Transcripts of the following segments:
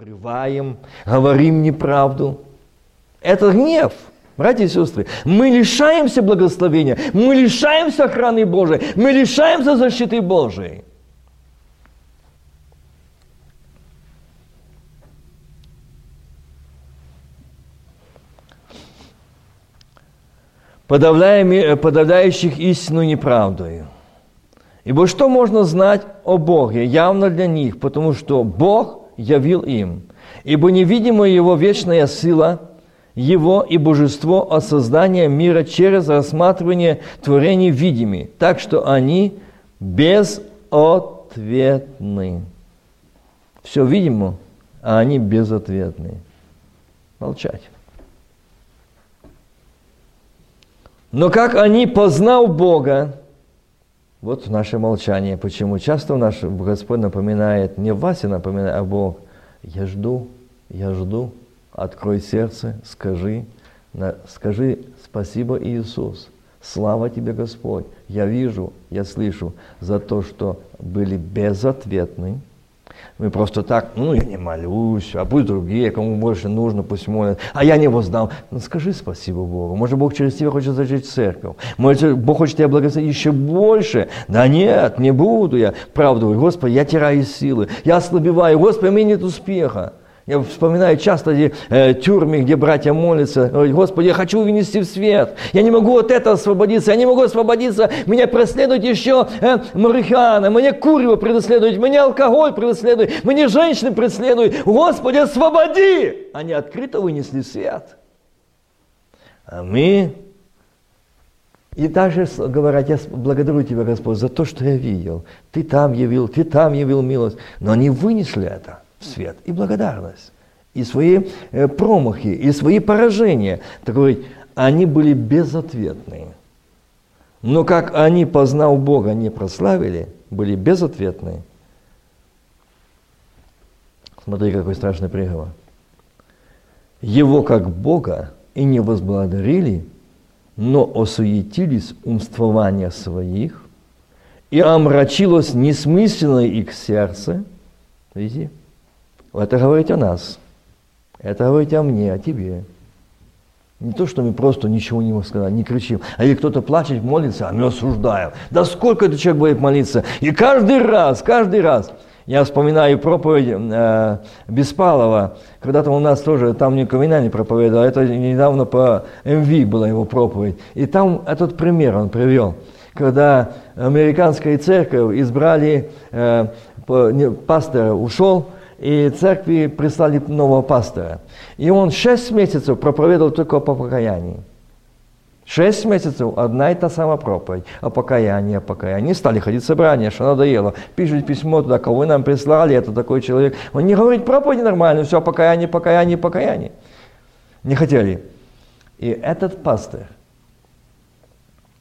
врываем, говорим неправду. Это гнев. Братья и сестры, мы лишаемся благословения, мы лишаемся охраны Божией, мы лишаемся защиты Божией. подавляя, подавляющих истину неправдою. Ибо что можно знать о Боге явно для них, потому что Бог явил им. Ибо невидимая Его вечная сила, Его и Божество от создания мира через рассматривание творений видими, так что они безответны. Все видимо, а они безответны. Молчать. Но как они, познав Бога, вот наше молчание, почему часто наш Господь напоминает, не вас и напоминает, а Бог, я жду, я жду, открой сердце, скажи, скажи спасибо Иисус, слава тебе Господь, я вижу, я слышу за то, что были безответны, мы просто так, ну, я не молюсь, а пусть другие, кому больше нужно, пусть молят. А я не воздам. Ну, скажи спасибо Богу. Может, Бог через тебя хочет зажечь церковь. Может, Бог хочет тебя благословить еще больше. Да нет, не буду я. Правда, Господи, я теряю силы, я ослабеваю. Господи, у меня нет успеха. Я вспоминаю часто эти э, тюрьмы, где братья молятся. Говорят, Господи, я хочу вынести в свет. Я не могу от этого освободиться. Я не могу освободиться. Меня преследует еще э, марихуана. Меня курево преследует. Меня алкоголь преследует. Меня женщины преследуют. Господи, освободи! Они открыто вынесли свет. А мы и также говорят, я благодарю Тебя, Господь, за то, что я видел. Ты там явил, Ты там явил милость. Но они вынесли это свет и благодарность, и свои э, промахи, и свои поражения. Так говорить, они были безответные. Но как они, познав Бога, не прославили, были безответные. Смотри, какой страшный приговор. Его как Бога и не возблагодарили, но осуетились умствования своих, и омрачилось несмысленное их сердце. Видите? Это говорит о нас. Это говорит о мне, о тебе. Не то, что мы просто ничего не можем сказать, не кричим. А если кто-то плачет, молится, а мы осуждаем. Да сколько этот человек будет молиться? И каждый раз, каждый раз. Я вспоминаю проповедь э, Беспалова. Когда-то у нас тоже, там не Каминани проповедовал, это недавно по МВ была его проповедь. И там этот пример он привел. Когда американская церковь избрали, э, по, не, пастора ушел, и церкви прислали нового пастора. И он шесть месяцев проповедовал только по покаянии. Шесть месяцев одна и та самая проповедь о покаянии, о покаянии. Стали ходить в собрания, что надоело. Пишут письмо туда, кого вы нам прислали, это такой человек. Он не говорит проповедь нормально, все покаяние, покаяние, покаяние. Не хотели. И этот пастор,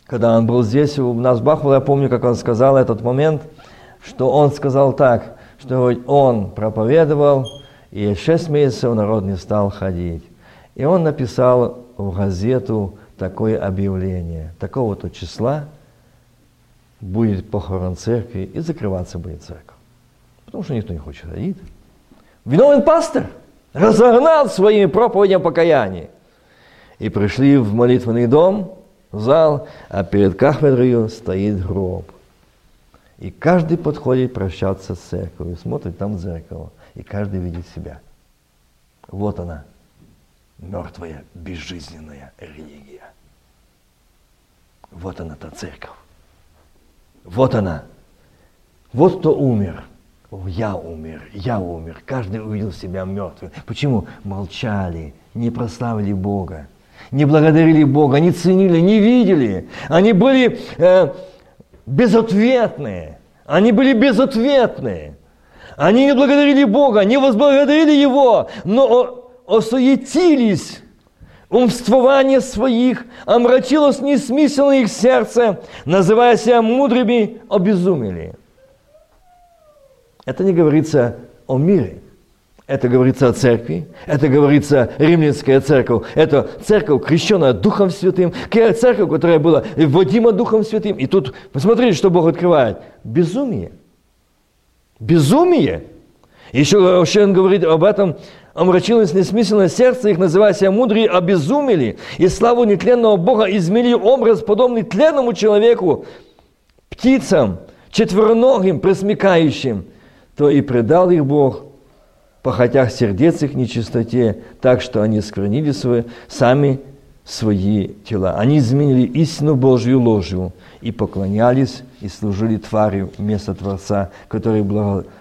когда он был здесь, у нас в Бахву, я помню, как он сказал этот момент, что он сказал так, что он проповедовал, и шесть месяцев народ не стал ходить. И он написал в газету такое объявление. Такого-то числа будет похорон церкви, и закрываться будет церковь. Потому что никто не хочет ходить. Виновен пастор разогнал своими проповедями покаяния. И пришли в молитвенный дом, в зал, а перед кафедрой стоит гроб. И каждый подходит прощаться с церковью, смотрит там в зеркало, и каждый видит себя. Вот она, мертвая, безжизненная религия. Вот она, та церковь. Вот она. Вот кто умер. Я умер, я умер. Каждый увидел себя мертвым. Почему? Молчали, не прославили Бога, не благодарили Бога, не ценили, не видели. Они были э, безответные. Они были безответные. Они не благодарили Бога, не возблагодарили Его, но осуетились умствование своих, омрачилось несмысленно их сердце, называя себя мудрыми, обезумели. Это не говорится о мире. Это говорится о церкви, это говорится римлянская церковь, это церковь, крещенная Духом Святым, церковь, которая была вводима Духом Святым. И тут, посмотрите, что Бог открывает. Безумие. Безумие. Еще, он говорит об этом, омрачилось несмысленное сердце их, называя себя мудрые, обезумели, и славу нетленного Бога изменили образ, подобный тленному человеку, птицам, четвероногим, пресмекающим, то и предал их Бог, похотях сердец их нечистоте, так что они сквернили свои, сами свои тела. Они изменили истину Божью ложью и поклонялись и служили тварью вместо Творца, который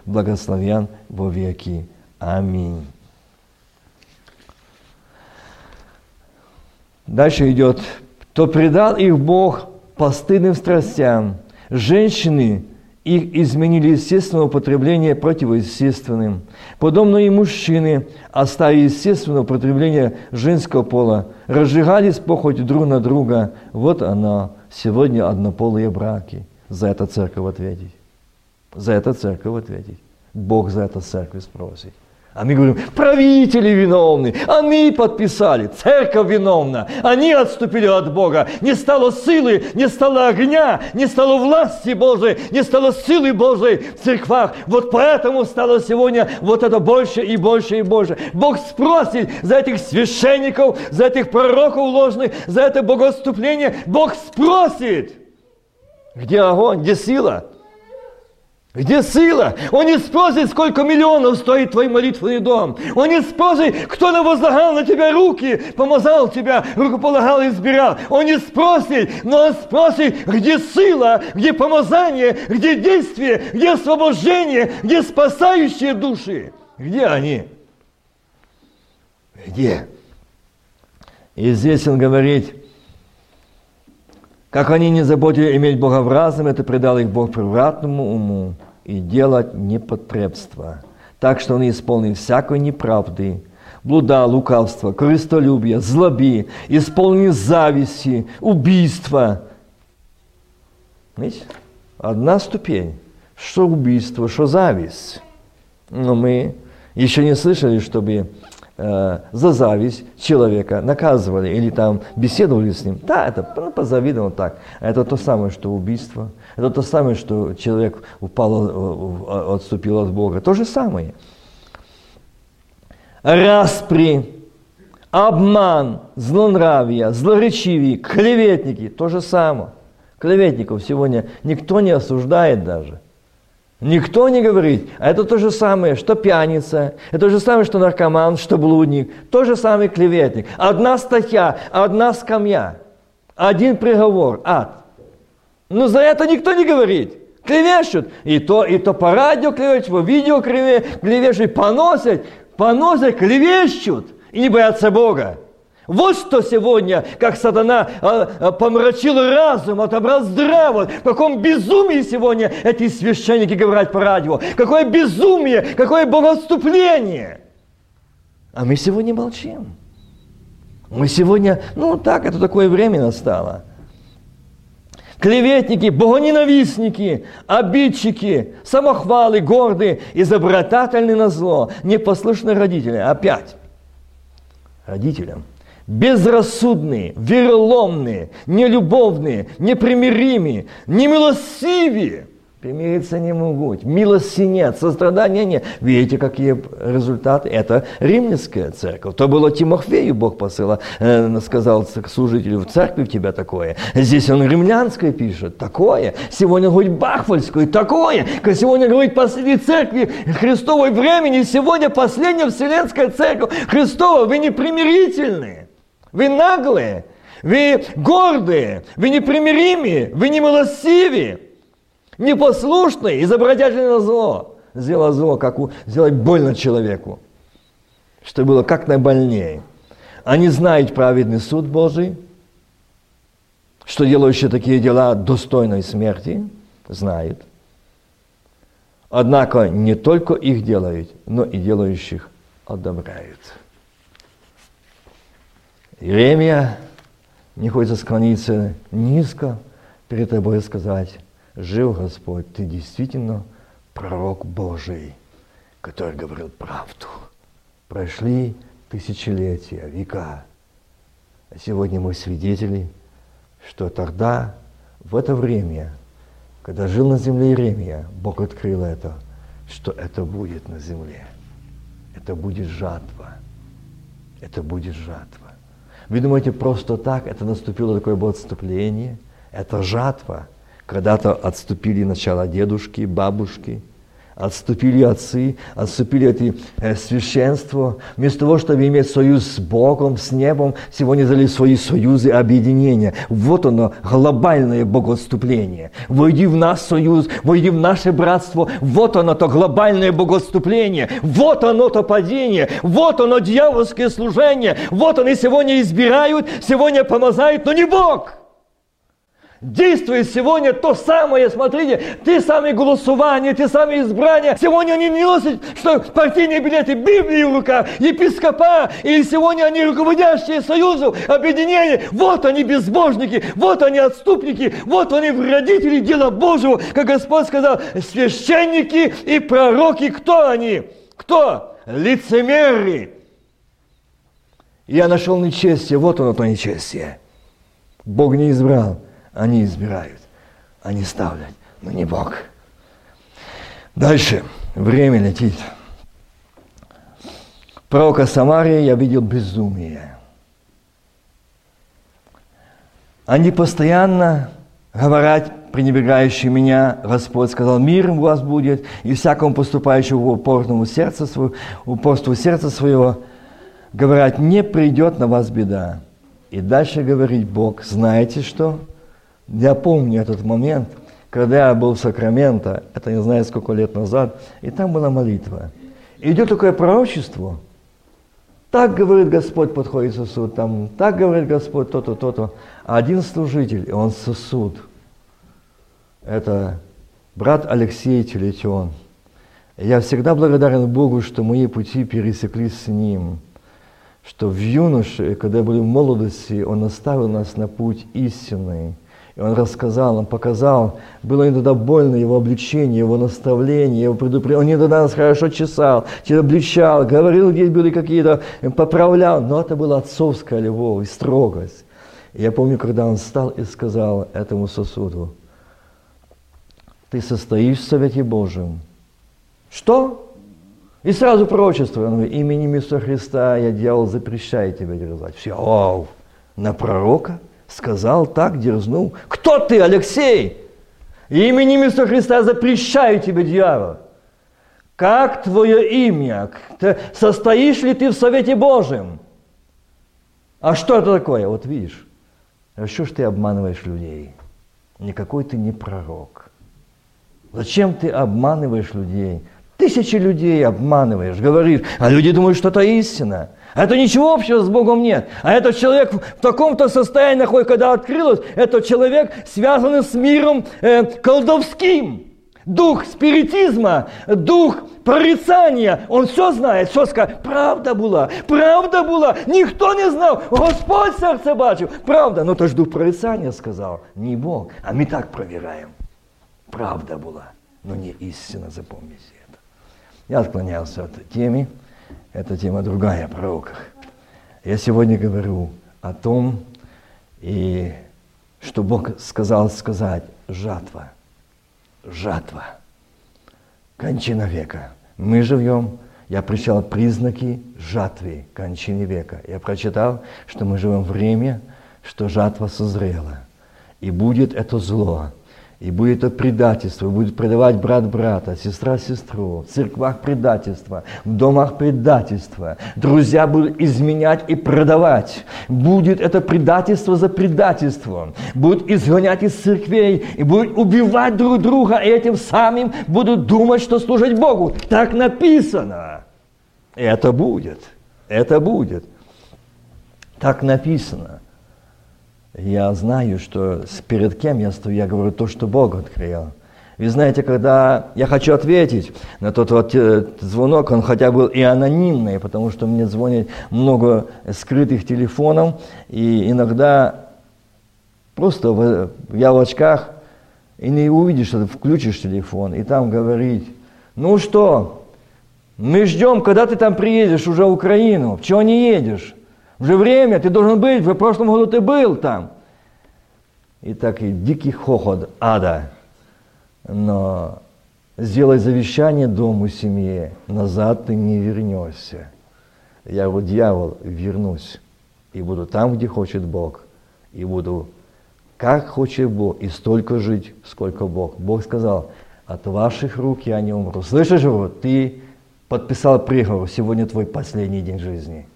благословен во веки. Аминь. Дальше идет, то предал их Бог постыдным страстям. Женщины их изменили естественное употребление противоестественным. Подобно и мужчины, оставив естественное употребление женского пола, разжигались похоть друг на друга. Вот она, сегодня однополые браки. За это церковь ответить. За это церковь ответить. Бог за это церковь спросит. А мы говорим, правители виновны, они подписали, церковь виновна, они отступили от Бога. Не стало силы, не стало огня, не стало власти Божией, не стало силы Божией в церквах. Вот поэтому стало сегодня вот это больше и больше и больше. Бог спросит за этих священников, за этих пророков ложных, за это богоступление. Бог спросит, где огонь, где сила? Где сила? Он не спросит, сколько миллионов стоит твой молитвенный дом. Он не спросит, кто на возлагал на тебя руки, помазал тебя, рукополагал и избирал. Он не спросит, но он спросит, где сила, где помазание, где действие, где освобождение, где спасающие души. Где они? Где? И здесь он говорит, как они не заботили иметь Бога в разум, это предал их Бог превратному уму и делать непотребство. Так что он исполнил всякой неправды, блуда, лукавства, корыстолюбия, злоби, исполнил зависти, убийства. Видите? Одна ступень. Что убийство, что зависть. Но мы еще не слышали, чтобы э, за зависть человека наказывали или там беседовали с ним. Да, это ну, позавидовал так. Это то самое, что убийство. Это то самое, что человек упал, э, отступил от Бога. То же самое. Распри, обман, злонравие, злоречивые, клеветники. То же самое. Клеветников сегодня никто не осуждает даже. Никто не говорит, а это то же самое, что пьяница, это то же самое, что наркоман, что блудник, то же самое клеветник. Одна статья, одна скамья, один приговор, ад. Но за это никто не говорит. Клевещут. И то, и то по радио клевещут, по видео клевещут, поносят, поносят, клевещут. И не боятся Бога. Вот что сегодня, как сатана а, помрачил разум, отобрал здраво. В каком безумии сегодня эти священники говорят по радио. Какое безумие, какое богоотступление. А мы сегодня молчим. Мы сегодня, ну так, это такое время настало. Клеветники, богоненавистники, обидчики, самохвалы, гордые, изобретательны на зло, непослушные родители. Опять родителям – безрассудные, вероломные, нелюбовные, непримиримые, немилосивые. Примириться не могут. Милости нет, сострадания нет. Видите, какие результаты? Это римская церковь. То было Тимофею Бог посылал, э, сказал служителю, в церкви у тебя такое. Здесь он римлянское пишет, такое. Сегодня говорит Бахвальскую, такое. Сегодня говорит последней церкви Христовой времени, сегодня последняя Вселенская церковь Христова. Вы непримирительные. Вы наглые, вы гордые, вы непримиримые, вы немилостивые, непослушные, изобретательные на зло. Сделать зло, как у, сделать больно человеку, что было как наибольнее. Они знают праведный суд Божий, что делающие такие дела достойной смерти, знают. Однако не только их делают, но и делающих одобряют. Иеремия не хочет склониться низко перед тобой сказать, жив Господь, ты действительно пророк Божий, который говорил правду. Прошли тысячелетия, века. А сегодня мы свидетели, что тогда, в это время, когда жил на земле Иеремия, Бог открыл это, что это будет на земле. Это будет жатва. Это будет жатва. Вы думаете, просто так это наступило такое было отступление? Это жатва. Когда-то отступили начало дедушки, бабушки – Отступили отцы, отступили эти э, священства. Вместо того, чтобы иметь союз с Богом, с небом, сегодня дали свои союзы, объединения. Вот оно, глобальное богоотступление. Войди в наш союз, войди в наше братство. Вот оно, то глобальное богоотступление. Вот оно, то падение. Вот оно, дьявольское служение. Вот они сегодня избирают, сегодня помазают, но не Бог. Действует сегодня то самое, смотрите, те самые голосования, те самые избрания. Сегодня они не носят, что партийные билеты, Библии в руках, епископа, или сегодня они руководящие союзов, объединений. Вот они безбожники, вот они отступники, вот они вредители дела Божьего, как Господь сказал, священники и пророки, кто они? Кто? Лицемеры. Я нашел нечестие, вот оно то нечестие. Бог не избрал они избирают, они ставят, но не Бог. Дальше. Время летит. Пророка Самарии я видел безумие. Они постоянно говорят, пренебрегающие меня, Господь сказал, мир у вас будет, и всякому поступающему упорному своего, упорству сердца своего, говорят, не придет на вас беда. И дальше говорит Бог, знаете что? Я помню этот момент, когда я был в Сакраменто, это не знаю сколько лет назад, и там была молитва. И идет такое пророчество. Так говорит Господь, подходит сосуд, там, так говорит Господь, то-то, то-то. А один служитель, и он сосуд. Это брат Алексей Телетион. Я всегда благодарен Богу, что мои пути пересеклись с ним. Что в юноше, когда были в молодости, Он оставил нас на путь истинный – и он рассказал, он показал, было иногда больно его обличение, его наставление, его предупреждение. Он иногда нас хорошо чесал, обличал, говорил, где были какие-то, поправлял. Но это была отцовская любовь и строгость. И я помню, когда он встал и сказал этому сосуду, ты состоишь в Совете Божьем. Что? И сразу пророчество. Он говорит, именем Иисуса Христа я, дьявол, запрещаю тебя дерзать. Все, вау, на пророка? Сказал так, дерзнул. Кто ты, Алексей? Именем Иисуса Христа запрещаю тебе, дьявол. Как твое имя? Состоишь ли ты в Совете Божьем? А что это такое? Вот видишь, а что ж ты обманываешь людей? Никакой ты не пророк. Зачем ты обманываешь людей? Тысячи людей обманываешь, говоришь, а люди думают, что это истина. Это ничего общего с Богом нет. А этот человек в таком-то состоянии находится, когда открылось, этот человек связан с миром э, колдовским. Дух спиритизма, дух прорицания, он все знает, все скажет. Правда была, правда была, никто не знал, Господь сердце бачил. Правда, но то ж дух прорицания сказал, не Бог, а мы так проверяем. Правда была, но не истина, запомните. Я отклонялся от темы. Это тема другая о пророках. Я сегодня говорю о том, и что Бог сказал сказать, жатва, жатва, кончина века. Мы живем, я прочитал признаки жатвы, кончины века. Я прочитал, что мы живем время, что жатва созрела. И будет это зло, и будет это предательство, будет предавать брат брата, сестра сестру, в церквах предательство, в домах предательство. Друзья будут изменять и продавать. Будет это предательство за предательством. Будут изгонять из церквей и будут убивать друг друга, и этим самым будут думать, что служить Богу. Так написано. Это будет. Это будет. Так написано. Я знаю, что перед кем я стою, я говорю то, что Бог открыл. Вы знаете, когда я хочу ответить на тот вот э, звонок, он хотя бы и анонимный, потому что мне звонит много скрытых телефонов, и иногда просто в, я в очках, и не увидишь, что ты включишь телефон, и там говорит, ну что, мы ждем, когда ты там приедешь уже в Украину, чего не едешь? Уже время, ты должен быть, в прошлом году ты был там. И так и дикий хохот ада. Но сделай завещание дому семье, назад ты не вернешься. Я говорю, дьявол, вернусь и буду там, где хочет Бог, и буду как хочет Бог, и столько жить, сколько Бог. Бог сказал, от ваших рук я не умру. Слышишь, вот ты подписал приговор, сегодня твой последний день жизни.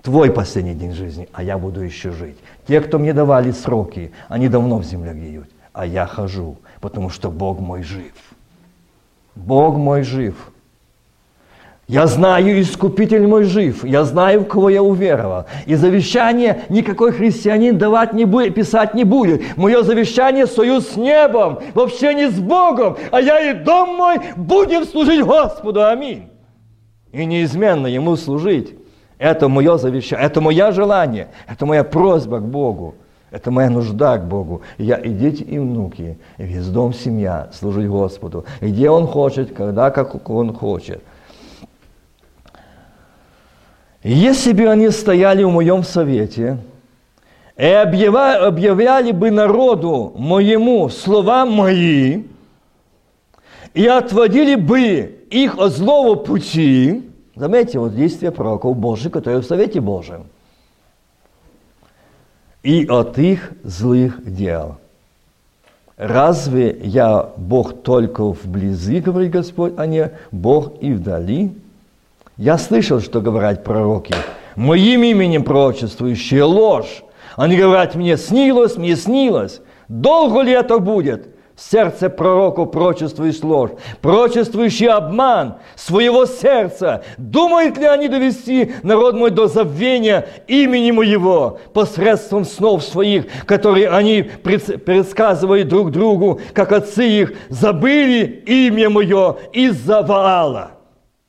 Твой последний день жизни, а я буду еще жить. Те, кто мне давали сроки, они давно в земле гниют, а я хожу, потому что Бог мой жив. Бог мой жив. Я знаю, Искупитель мой жив, я знаю, в кого я уверовал. И завещание никакой христианин давать не будет, писать не будет. Мое завещание – союз с небом, вообще не с Богом, а я и дом мой будем служить Господу. Аминь. И неизменно Ему служить. Это мое завещание, это мое желание, это моя просьба к Богу. Это моя нужда к Богу. Я и дети, и внуки, и весь дом, семья служить Господу. Где Он хочет, когда, как Он хочет. Если бы они стояли в моем совете и объявляли бы народу моему слова мои, и отводили бы их от злого пути, заметьте, вот действия пророков Божьих, которые в Совете Божьем, и от их злых дел. Разве я Бог только вблизи, говорит Господь, а не Бог и вдали? Я слышал, что говорят пророки, моим именем пророчествующие ложь. Они говорят мне, снилось, мне снилось. Долго ли это будет? Сердце пророку прочествуешь ложь, прочествующий обман своего сердца. Думают ли они довести народ мой до забвения имени моего посредством снов своих, которые они предсказывают друг другу, как отцы их забыли имя мое из-за Ваала.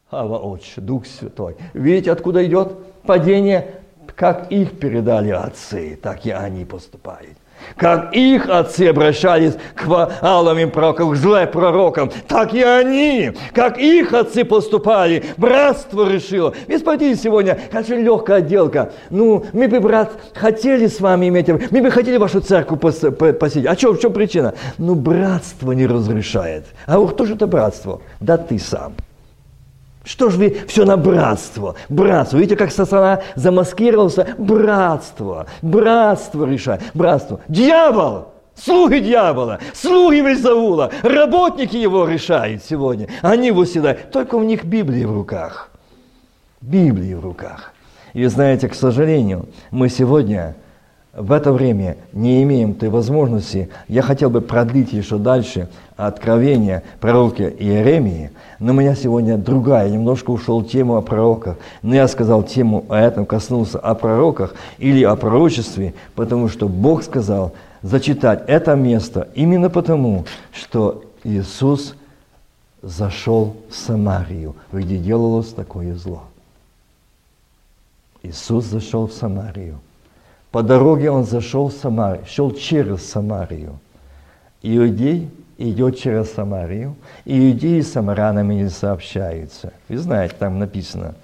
Ава Отче, Дух Святой. Видите, откуда идет падение? Как их передали отцы, так и они поступают. Как их отцы обращались к вааловым пророкам, к злым пророкам, так и они, как их отцы поступали, братство решило. Смотрите сегодня, очень легкая отделка. Ну, мы бы, брат, хотели с вами иметь, мы бы хотели вашу церковь посетить. А что, в чем причина? Ну, братство не разрешает. А вот кто же это братство? Да ты сам. Что ж вы все на братство? Братство. Видите, как сатана замаскировался? Братство. Братство решает. Братство. Дьявол! Слуги дьявола, слуги Вельзаула, работники его решают сегодня. Они восседают. Только у них Библия в руках. Библия в руках. И знаете, к сожалению, мы сегодня в это время не имеем той возможности, я хотел бы продлить еще дальше откровение пророка Иеремии, но у меня сегодня другая, немножко ушел тему о пророках, но я сказал тему о этом, коснулся о пророках или о пророчестве, потому что Бог сказал зачитать это место именно потому, что Иисус зашел в Самарию, где делалось такое зло. Иисус зашел в Самарию. По дороге он зашел в Самарию, шел через Самарию. Иудей идет через Самарию, иудеи с самарянами не сообщаются. Вы знаете, там написано.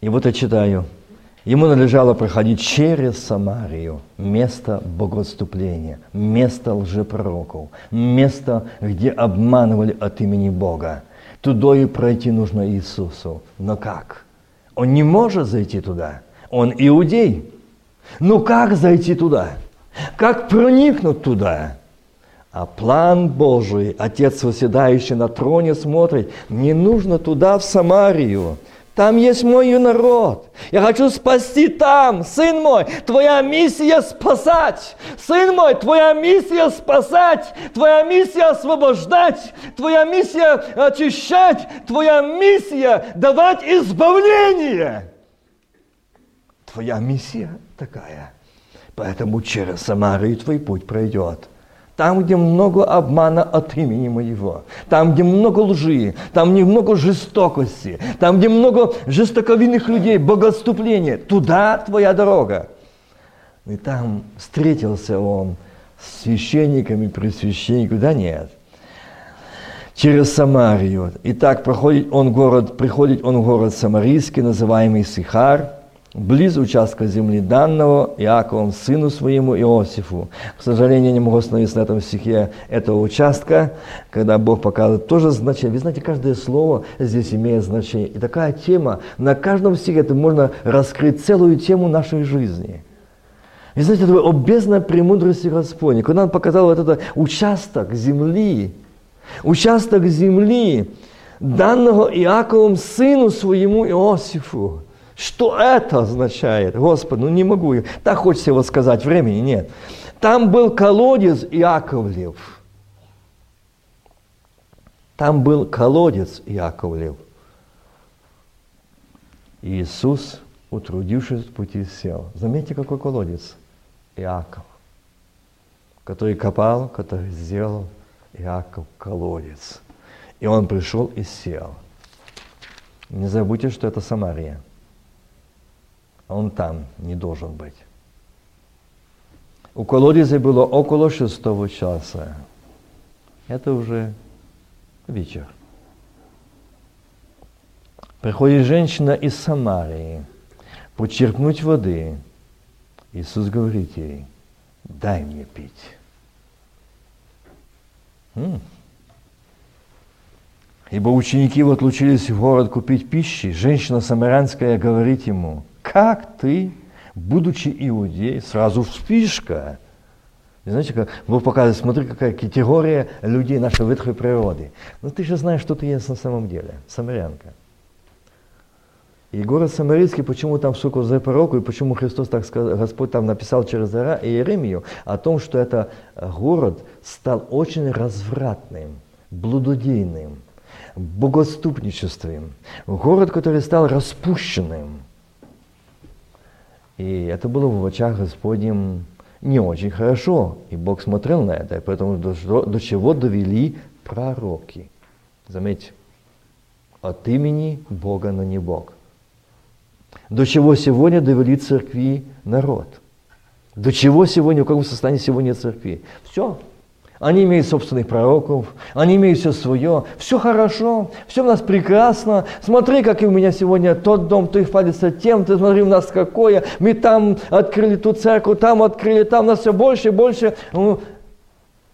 И вот я читаю. Ему надлежало проходить через Самарию, место богоотступления, место лжепророков, место, где обманывали от имени Бога. Туда и пройти нужно Иисусу. Но как? Он не может зайти туда. Он иудей. Ну как зайти туда? Как проникнуть туда? А план Божий, Отец, восседающий на троне, смотрит, не нужно туда, в Самарию. Там есть мой народ. Я хочу спасти там. Сын мой, твоя миссия спасать. Сын мой, твоя миссия спасать. Твоя миссия освобождать. Твоя миссия очищать. Твоя миссия давать избавление. Твоя миссия такая. Поэтому через Самарию твой путь пройдет. Там, где много обмана от имени моего, там, где много лжи, там, где много жестокости, там, где много жестоковинных людей, богоотступления, туда твоя дорога. И там встретился он с священниками, пресвященниками, да нет, через Самарию. И так проходит он город, приходит он в город Самарийский, называемый Сихар, близ участка земли данного Иаковом сыну своему Иосифу. К сожалению, не могу остановиться на этом стихе этого участка, когда Бог показывает тоже значение. Вы знаете, каждое слово здесь имеет значение. И такая тема, на каждом стихе это можно раскрыть целую тему нашей жизни. И знаете, это о бездна премудрости Господней. Когда Он показал вот этот участок земли, участок земли, данного Иаковом сыну своему Иосифу. Что это означает? Господи, ну не могу. Так хочется его сказать, времени нет. Там был колодец Иаковлев. Там был колодец Иаковлев. Иисус, утрудившись в пути, сел. Заметьте, какой колодец? Иаков, который копал, который сделал Иаков колодец. И он пришел и сел. Не забудьте, что это Самария. Он там не должен быть. У колодезя было около шестого часа. Это уже вечер. Приходит женщина из Самарии почерпнуть воды. Иисус говорит ей, дай мне пить. М-м. Ибо ученики его отлучились в город купить пищи. Женщина самарянская говорит ему, как ты, будучи иудей, сразу вспишка? Знаете, как Бог показывает, смотри, какая категория людей нашей ветхой природы. Но ты же знаешь, что ты есть на самом деле, самарянка. И город Самарийский, почему там столько за пророку, и почему Христос, так сказал, Господь там написал через Иеремию о том, что этот город стал очень развратным, блудодейным, богоступничеством. Город, который стал распущенным. И это было в очах Господним не очень хорошо. И Бог смотрел на это, поэтому до, до чего довели пророки. Заметьте, от имени Бога, но не Бог. До чего сегодня довели церкви народ. До чего сегодня, в каком состоянии сегодня церкви. Все, они имеют собственных пророков, они имеют все свое, все хорошо, все у нас прекрасно. Смотри, как и у меня сегодня тот дом, их хвалится тем, ты смотри, у нас какое, мы там открыли ту церковь, там открыли, там у нас все больше и больше. Ну,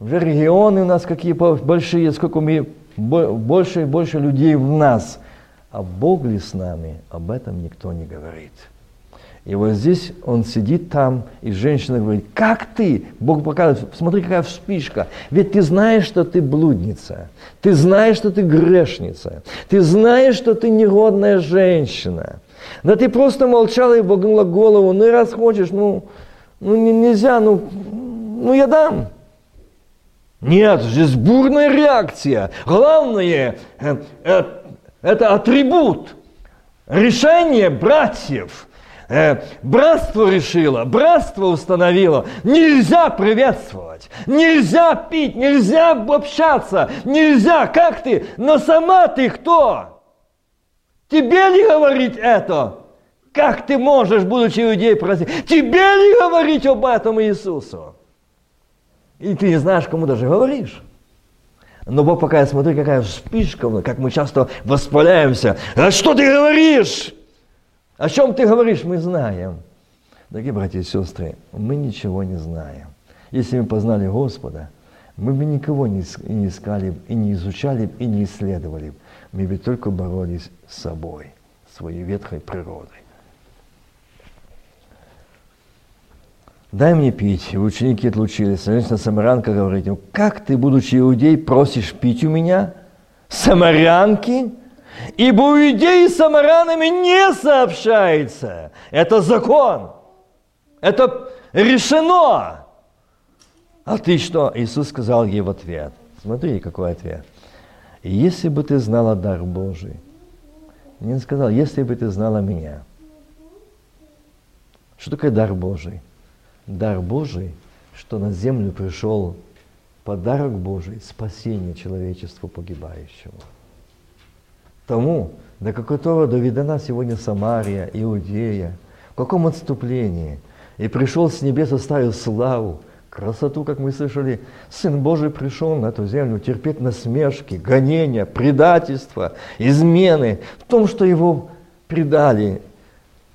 уже регионы у нас какие большие, сколько мы, больше и больше людей в нас. А Бог ли с нами, об этом никто не говорит. И вот здесь он сидит там, и женщина говорит, как ты? Бог показывает, смотри, какая вспышка. Ведь ты знаешь, что ты блудница. Ты знаешь, что ты грешница. Ты знаешь, что ты негодная женщина. Да ты просто молчала и богнула голову. Ну и раз хочешь, ну, ну нельзя, ну, ну я дам. Нет, здесь бурная реакция. Главное, э, э, это атрибут. Решение братьев – э, братство решило, братство установило. Нельзя приветствовать, нельзя пить, нельзя общаться, нельзя. Как ты? Но сама ты кто? Тебе ли говорить это? Как ты можешь, будучи иудей, просить? Тебе ли говорить об этом Иисусу? И ты не знаешь, кому даже говоришь. Но Бог пока я смотрю, какая вспышка, как мы часто воспаляемся. А что ты говоришь? О чем ты говоришь, мы знаем. Дорогие братья и сестры, мы ничего не знаем. Если мы познали Господа, мы бы никого не искали, и не изучали, и не исследовали. Мы бы только боролись с собой, своей ветхой природой. Дай мне пить. Ученики отлучились. Женщина самарянка говорит ему, как ты, будучи иудей, просишь пить у меня? Самарянки? Ибо у иудеи с самарянами не сообщается. Это закон. Это решено. А ты что? Иисус сказал ей в ответ. Смотри, какой ответ. Если бы ты знала дар Божий. Не сказал, если бы ты знала меня. Что такое дар Божий? Дар Божий, что на землю пришел подарок Божий, спасение человечеству погибающего тому, до которого доведена сегодня Самария, Иудея, в каком отступлении. И пришел с небес, оставил славу, красоту, как мы слышали. Сын Божий пришел на эту землю терпеть насмешки, гонения, предательства, измены в том, что его предали,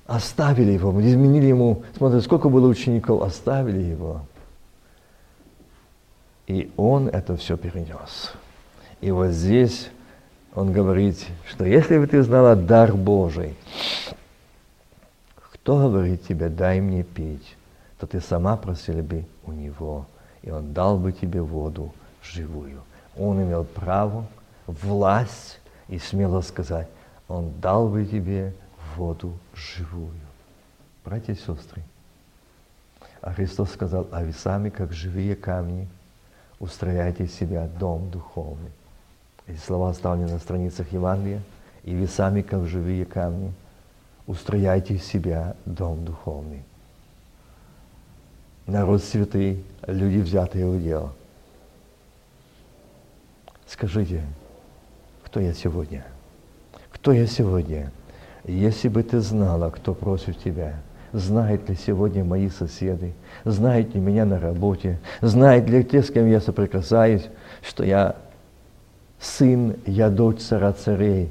оставили его, изменили ему, смотрите, сколько было учеников, оставили его. И он это все перенес. И вот здесь он говорит, что если бы ты знала дар Божий, кто говорит тебе, дай мне пить, то ты сама просила бы у него, и он дал бы тебе воду живую. Он имел право, власть и смело сказать, он дал бы тебе воду живую. Братья и сестры, а Христос сказал, а вы сами, как живые камни, устрояйте себя дом духовный. Эти слова оставлены на страницах Евангелия. И вы сами, как живые камни, устрояйте себя дом духовный. Народ святый, люди, взятые в дело. Скажите, кто я сегодня? Кто я сегодня? Если бы ты знала, кто просит тебя, знают ли сегодня мои соседи, знают ли меня на работе, знают ли те, с кем я соприкасаюсь, что я сын, я дочь цара царей.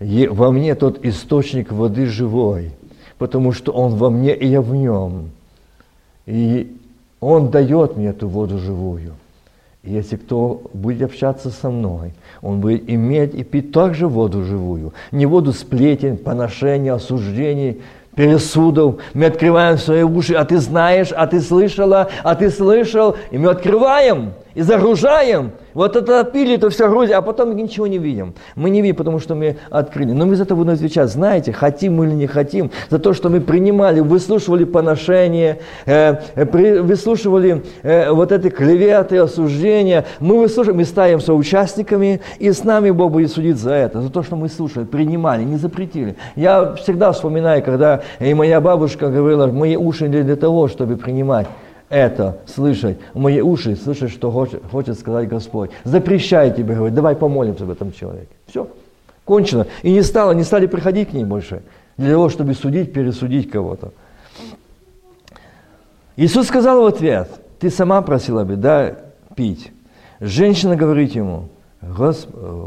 И во мне тот источник воды живой, потому что он во мне, и я в нем. И он дает мне эту воду живую. И если кто будет общаться со мной, он будет иметь и пить также воду живую. Не воду сплетен, поношений, осуждений, пересудов. Мы открываем свои уши, а ты знаешь, а ты слышала, а ты слышал. И мы открываем и загружаем – вот это пили, то все грузим, а потом ничего не видим. Мы не видим, потому что мы открыли. Но мы за это будем отвечать. Знаете, хотим мы или не хотим, за то, что мы принимали, выслушивали поношение, э, при, выслушивали э, вот эти клеветы, осуждения. Мы выслушиваем, мы ставим соучастниками, и с нами Бог будет судить за это, за то, что мы слушали, принимали, не запретили. Я всегда вспоминаю, когда и моя бабушка говорила, мои уши для того, чтобы принимать это слышать, мои уши слышать, что хочет, хочет сказать Господь. Запрещай тебе, говорит, давай помолимся об этом человеке. Все, кончено. И не стало, не стали приходить к ней больше, для того, чтобы судить, пересудить кого-то. Иисус сказал в ответ, ты сама просила бы, да, пить. Женщина говорит ему,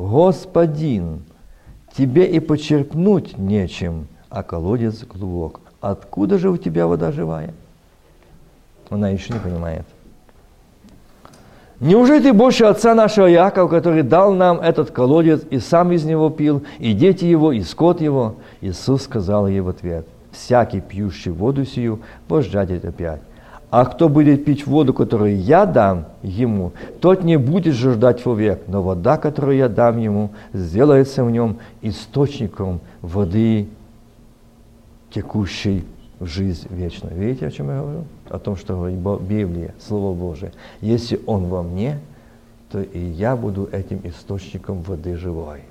Господин, тебе и почерпнуть нечем, а колодец глубок. Откуда же у тебя вода живая? Она еще не понимает. Неужели ты больше отца нашего Якова, который дал нам этот колодец, и сам из него пил, и дети его, и скот его? Иисус сказал ей в ответ, всякий пьющий воду сию, пождать опять. А кто будет пить воду, которую я дам ему, тот не будет жаждать вовек, но вода, которую я дам ему, сделается в нем источником воды, текущей в жизнь вечную. Видите, о чем я говорю? О том, что говорит Библия, Слово Божие. Если Он во мне, то и я буду этим источником воды живой.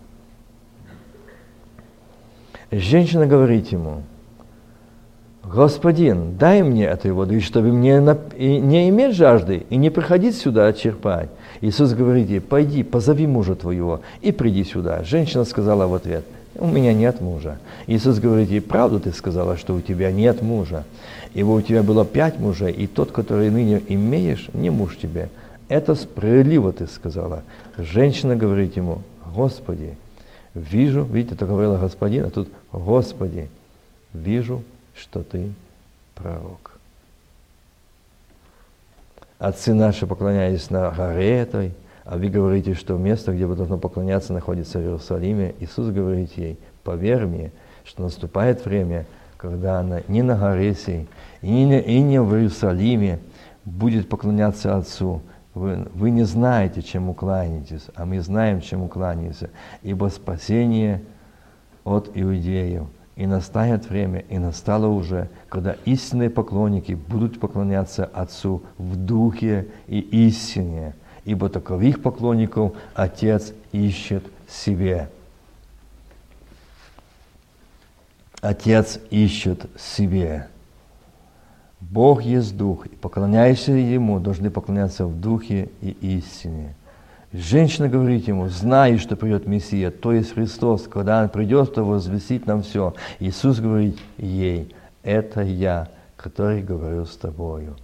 Женщина говорит ему, Господин, дай мне этой воды, чтобы мне не иметь жажды и не приходить сюда черпать. Иисус говорит ей, пойди, позови мужа твоего и приди сюда. Женщина сказала в ответ, у меня нет мужа. Иисус говорит ей, правду ты сказала, что у тебя нет мужа. Ибо у тебя было пять мужей, и тот, который ныне имеешь, не муж тебе. Это справедливо ты сказала. Женщина говорит ему, Господи, вижу, видите, это говорила Господин, а тут Господи, вижу, что ты пророк. Отцы наши поклонялись на горе этой, а вы говорите, что место, где вы должны поклоняться, находится в Иерусалиме. Иисус говорит ей, поверь мне, что наступает время, когда она не на горе сей, и не, и не в Иерусалиме будет поклоняться Отцу. Вы, вы не знаете, чему кланяетесь, а мы знаем, чему кланяемся. Ибо спасение от иудеев. И настанет время, и настало уже, когда истинные поклонники будут поклоняться Отцу в духе и истине – ибо таковых поклонников Отец ищет себе. Отец ищет себе. Бог есть Дух, и поклоняющиеся Ему должны поклоняться в Духе и истине. Женщина говорит ему, знай, что придет Мессия, то есть Христос, когда Он придет, то возвестит нам все. Иисус говорит ей, это я, который говорю с тобою.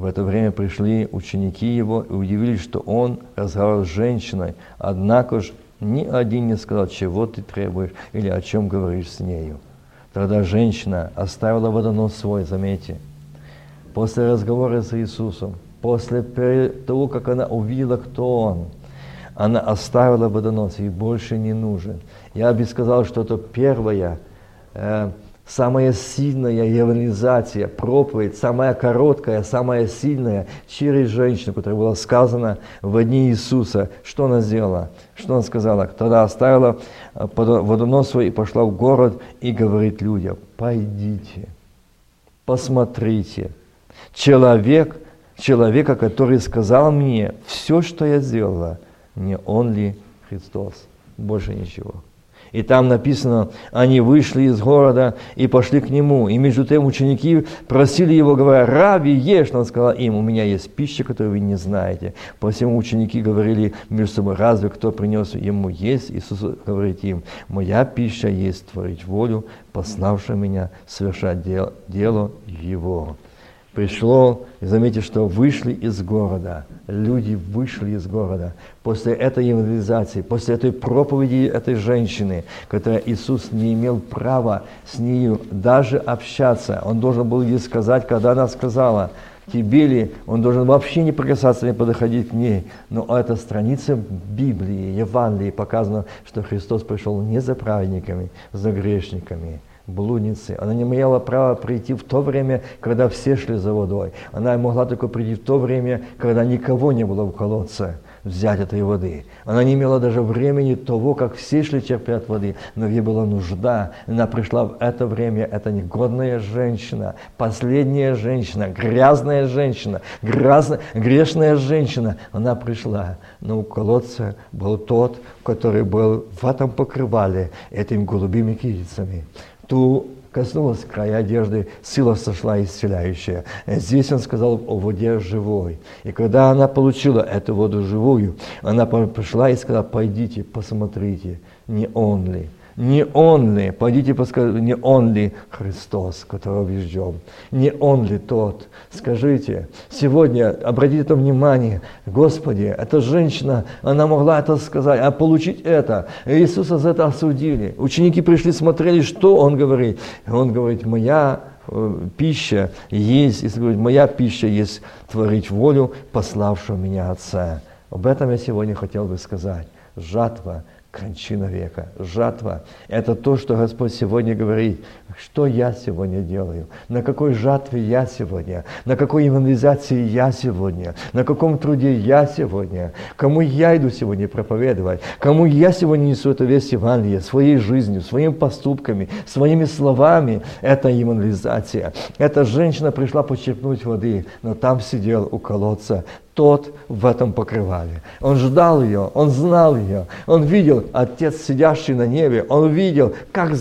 В это время пришли ученики его и удивились, что он разговаривал с женщиной, однако же ни один не сказал, чего ты требуешь или о чем говоришь с нею. Тогда женщина оставила водонос свой, заметьте, после разговора с Иисусом, после того, как она увидела, кто Он, она оставила водонос, ей больше не нужен. Я бы сказал, что это первая э, самая сильная евангелизация, проповедь, самая короткая, самая сильная через женщину, которая была сказана в дни Иисуса. Что она сделала? Что она сказала? Тогда оставила э, водонос свой и пошла в город и говорит людям, пойдите, посмотрите. Человек, человека, который сказал мне все, что я сделала, не он ли Христос? Больше ничего. И там написано, они вышли из города и пошли к нему. И между тем ученики просили его, говоря, «Раби, ешь!» Он сказал им, «У меня есть пища, которую вы не знаете». Посему ученики говорили между собой, «Разве кто принес ему есть?» Иисус говорит им, «Моя пища есть творить волю, пославшего меня совершать дело, дело его» пришло, и заметьте, что вышли из города, люди вышли из города после этой евангелизации, после этой проповеди этой женщины, которая Иисус не имел права с нею даже общаться. Он должен был ей сказать, когда она сказала, тебе ли, он должен вообще не прикасаться, не подходить к ней. Но эта страница Библии, Евангелии показано, что Христос пришел не за праведниками, за грешниками – блудницы. Она не имела права прийти в то время, когда все шли за водой. Она могла только прийти в то время, когда никого не было в колодце взять этой воды. Она не имела даже времени того, как все шли черпать воды, но ей была нужда. Она пришла в это время, это негодная женщина, последняя женщина, грязная женщина, грязная, грешная женщина. Она пришла, но у колодца был тот, который был в этом покрывале этими голубыми кирицами ту коснулась края одежды, сила сошла исцеляющая. Здесь он сказал о воде живой. И когда она получила эту воду живую, она пришла и сказала, пойдите, посмотрите, не он ли не Он ли, пойдите подскажите, не Он ли Христос, которого ждем? Не Он ли тот? Скажите, сегодня обратите это внимание, Господи, эта женщина, она могла это сказать, а получить это. Иисуса за это осудили. Ученики пришли, смотрели, что Он говорит. И Он говорит, моя э, пища есть, если говорит, моя пища есть творить волю пославшего меня Отца. Об этом я сегодня хотел бы сказать. Жатва кончина века, жатва. Это то, что Господь сегодня говорит. Что я сегодня делаю? На какой жатве я сегодня? На какой евангелизации я сегодня? На каком труде я сегодня? Кому я иду сегодня проповедовать? Кому я сегодня несу эту весть Евангелия? Своей жизнью, своими поступками, своими словами. Это евангелизация. Эта женщина пришла почерпнуть воды, но там сидел у колодца тот в этом покрывале. Он ждал ее, он знал ее, он видел Отец, сидящий на небе, он видел, как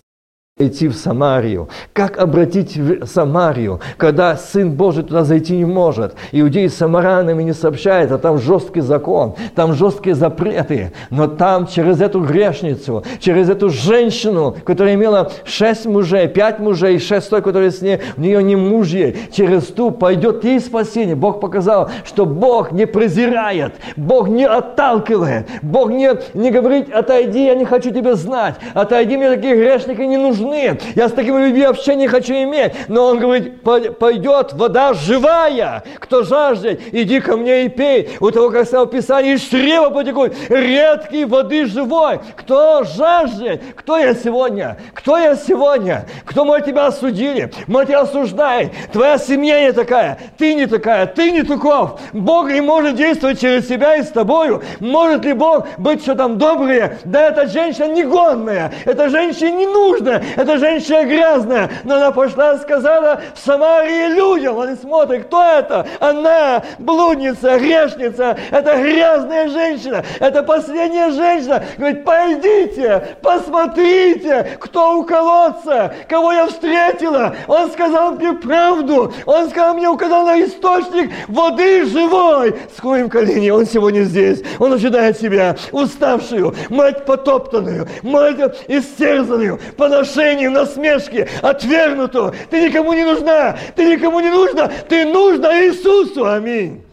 идти в Самарию. Как обратить в Самарию, когда Сын Божий туда зайти не может? Иудеи с самаранами не сообщают, а там жесткий закон, там жесткие запреты. Но там через эту грешницу, через эту женщину, которая имела шесть мужей, пять мужей, шесть той, которые с ней, у нее не мужья, через ту пойдет ей спасение. Бог показал, что Бог не презирает, Бог не отталкивает, Бог не, не говорит, отойди, я не хочу тебя знать, отойди, мне такие грешники не нужны нужны. Я с такими людьми вообще не хочу иметь. Но он говорит, пойдет вода живая. Кто жаждет, иди ко мне и пей. У того, как сказал Писание, из чрева потекут редкие воды живой. Кто жаждет? Кто я сегодня? Кто я сегодня? Кто мы тебя осудили? Мы тебя осуждаем. Твоя семья не такая. Ты не такая. Ты не таков. Бог не может действовать через себя и с тобою. Может ли Бог быть что там доброе? Да эта женщина негодная. Эта женщина не нужна. Эта женщина грязная, но она пошла и сказала в Самарии людям, они смотрят, кто это? Она блудница, грешница, это грязная женщина, это последняя женщина. Говорит, пойдите, посмотрите, кто у колодца, кого я встретила. Он сказал мне правду, он сказал мне, указал на источник воды живой. Сходим колени, он сегодня здесь, он ожидает себя, уставшую, мать потоптанную, мать истерзанную, поношенную унижению, насмешке, отвергнутую. Ты никому не нужна, ты никому не нужна, ты нужна Иисусу. Аминь.